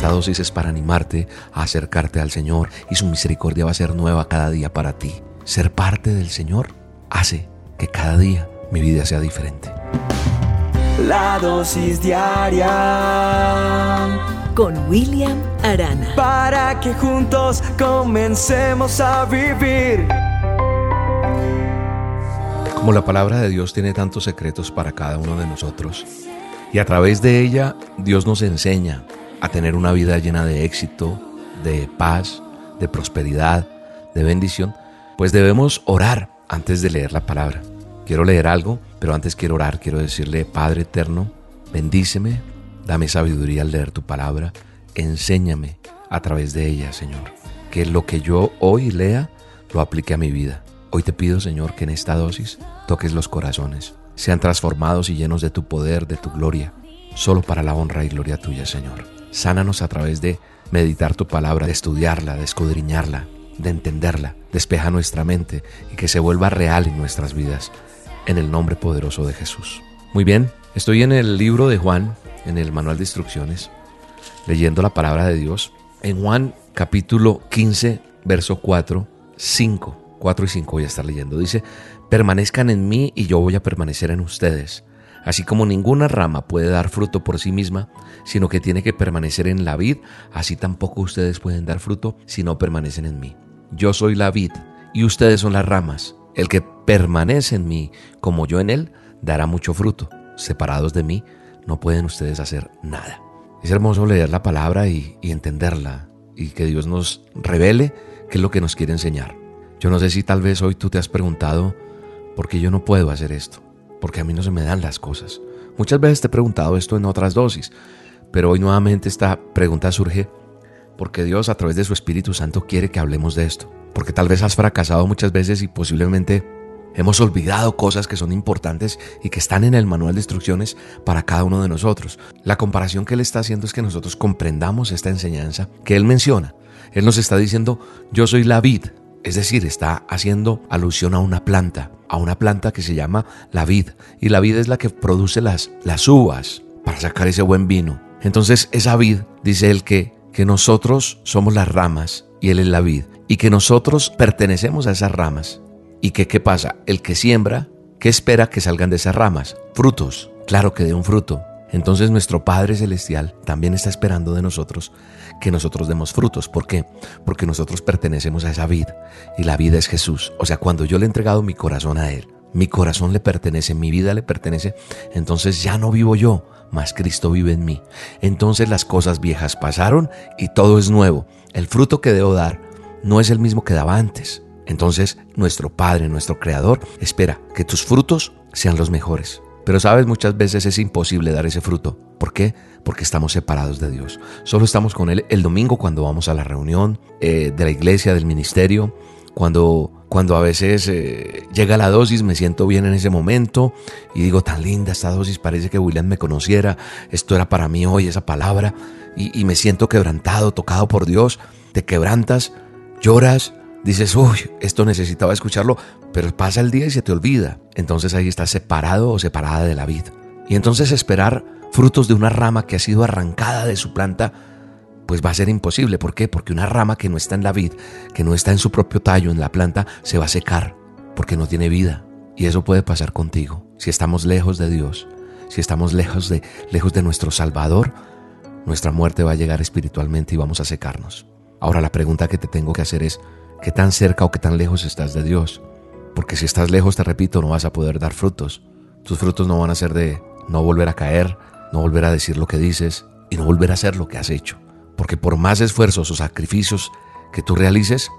Esta dosis es para animarte a acercarte al Señor y su misericordia va a ser nueva cada día para ti. Ser parte del Señor hace que cada día mi vida sea diferente. La dosis diaria con William Arana. Para que juntos comencemos a vivir. Como la palabra de Dios tiene tantos secretos para cada uno de nosotros, y a través de ella Dios nos enseña a tener una vida llena de éxito, de paz, de prosperidad, de bendición, pues debemos orar antes de leer la palabra. Quiero leer algo, pero antes quiero orar, quiero decirle, Padre eterno, bendíceme, dame sabiduría al leer tu palabra, enséñame a través de ella, Señor, que lo que yo hoy lea lo aplique a mi vida. Hoy te pido, Señor, que en esta dosis toques los corazones, sean transformados y llenos de tu poder, de tu gloria, solo para la honra y gloria tuya, Señor. Sánanos a través de meditar tu palabra, de estudiarla, de escudriñarla, de entenderla. Despeja nuestra mente y que se vuelva real en nuestras vidas. En el nombre poderoso de Jesús. Muy bien, estoy en el libro de Juan, en el manual de instrucciones, leyendo la palabra de Dios. En Juan capítulo 15, verso 4, 5, 4 y 5 voy a estar leyendo. Dice, permanezcan en mí y yo voy a permanecer en ustedes. Así como ninguna rama puede dar fruto por sí misma, sino que tiene que permanecer en la vid, así tampoco ustedes pueden dar fruto si no permanecen en mí. Yo soy la vid y ustedes son las ramas. El que permanece en mí como yo en él, dará mucho fruto. Separados de mí, no pueden ustedes hacer nada. Es hermoso leer la palabra y, entenderla y que Dios nos revele qué es lo que nos quiere enseñar. Yo no sé si tal vez hoy tú te has preguntado, ¿por qué yo no puedo hacer esto? Porque a mí no se me dan las cosas. Muchas veces te he preguntado esto en otras dosis, pero hoy nuevamente esta pregunta surge porque Dios a través de su Espíritu Santo quiere que hablemos de esto. Porque tal vez has fracasado muchas veces y posiblemente hemos olvidado cosas que son importantes y que están en el manual de instrucciones para cada uno de nosotros. La comparación que Él está haciendo es que nosotros comprendamos esta enseñanza que Él menciona. Él nos está diciendo, yo soy la vid, es decir, está haciendo alusión a una planta, a una planta que se llama la vid. Y la vid es la que produce las, las uvas para sacar ese buen vino. Entonces esa vid, dice él que, que nosotros somos las ramas y él es la vid. Y que nosotros pertenecemos a esas ramas. Y que qué pasa, el que siembra, ¿qué espera que salgan de esas ramas? Frutos. Claro que de un fruto. Entonces nuestro Padre Celestial también está esperando de nosotros que nosotros demos frutos. ¿Por qué? Porque nosotros pertenecemos a esa vida y la vida es Jesús. O sea, cuando yo le he entregado mi corazón a Él, mi corazón le pertenece, mi vida le pertenece, entonces ya no vivo yo, mas Cristo vive en mí. Entonces las cosas viejas pasaron y todo es nuevo. El fruto que debo dar no es el mismo que daba antes. Entonces nuestro Padre, nuestro Creador, espera que tus frutos sean los mejores. Pero sabes, muchas veces es imposible dar ese fruto. ¿Por qué? Porque estamos separados de Dios. Solo estamos con Él el domingo cuando vamos a la reunión eh, de la iglesia, del ministerio, cuando, cuando a veces eh, llega la dosis, me siento bien en ese momento y digo, tan linda esta dosis, parece que William me conociera, esto era para mí hoy, esa palabra, y, y me siento quebrantado, tocado por Dios, te quebrantas, lloras, dices, uy, esto necesitaba escucharlo, pero pasa el día y se te olvida. Entonces ahí estás separado o separada de la vida. Y entonces esperar frutos de una rama que ha sido arrancada de su planta, pues va a ser imposible. ¿Por qué? Porque una rama que no está en la vid, que no está en su propio tallo, en la planta, se va a secar, porque no tiene vida. Y eso puede pasar contigo. Si estamos lejos de Dios, si estamos lejos de, lejos de nuestro Salvador, nuestra muerte va a llegar espiritualmente y vamos a secarnos. Ahora la pregunta que te tengo que hacer es, qué tan cerca o qué tan lejos estás de Dios. Porque si estás lejos, te repito, no vas a poder dar frutos. Tus frutos no van a ser de no volver a caer, no volver a decir lo que dices y no volver a hacer lo que has hecho. Porque por más esfuerzos o sacrificios que tú realices,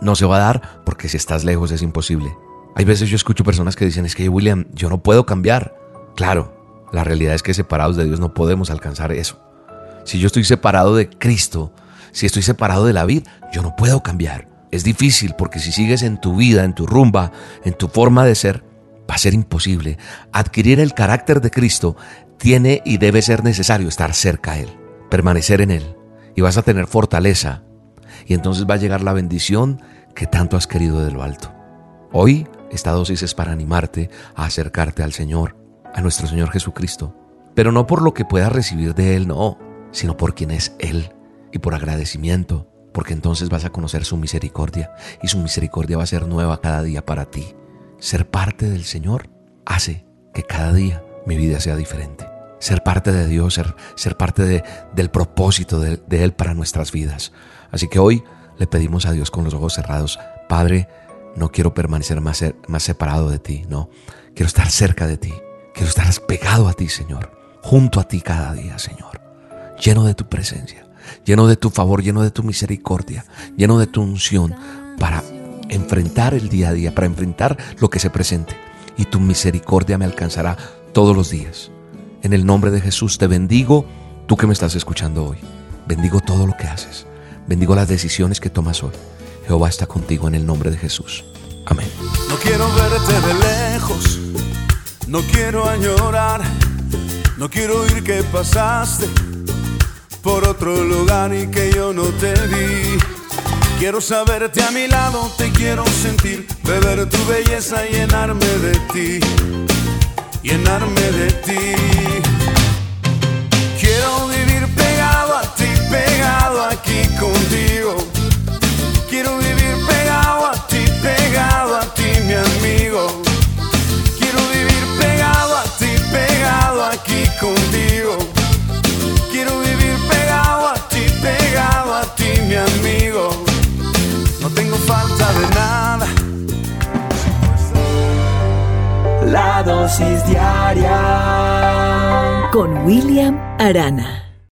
no se va a dar porque si estás lejos es imposible. Hay veces yo escucho personas que dicen, es que William, yo no puedo cambiar. Claro, la realidad es que separados de Dios no podemos alcanzar eso. Si yo estoy separado de Cristo, si estoy separado de la vida, yo no puedo cambiar. Es difícil porque si sigues en tu vida, en tu rumba, en tu forma de ser, va a ser imposible. Adquirir el carácter de Cristo tiene y debe ser necesario estar cerca a Él, permanecer en Él. Y vas a tener fortaleza. Y entonces va a llegar la bendición que tanto has querido de lo alto. Hoy esta dosis es para animarte a acercarte al Señor, a nuestro Señor Jesucristo. Pero no por lo que puedas recibir de Él, no, sino por quien es Él y por agradecimiento, porque entonces vas a conocer su misericordia y su misericordia va a ser nueva cada día para ti. Ser parte del Señor hace que cada día mi vida sea diferente. Ser parte de Dios, ser, ser parte de, del propósito de, Él para nuestras vidas. Así que hoy le pedimos a Dios con los ojos cerrados, Padre, no quiero permanecer más, más separado de ti, no. Quiero estar cerca de ti. Quiero estar pegado a ti, Señor. Junto a ti cada día, Señor. Lleno de tu presencia, lleno de tu favor, lleno de tu misericordia, lleno de tu unción para enfrentar el día a día, para enfrentar lo que se presente. Y tu misericordia me alcanzará todos los días. En el nombre de Jesús te bendigo, tú que me estás escuchando hoy. Bendigo todo lo que haces. Bendigo las decisiones que tomas hoy. Jehová está contigo en el nombre de Jesús. Amén. No quiero verte de lejos, no quiero añorar, no quiero oír que pasaste por otro lugar y que yo no te vi. Quiero saberte a mi lado, te quiero sentir, beber tu belleza, llenarme de ti, llenarme de ti. Quiero con William Arana.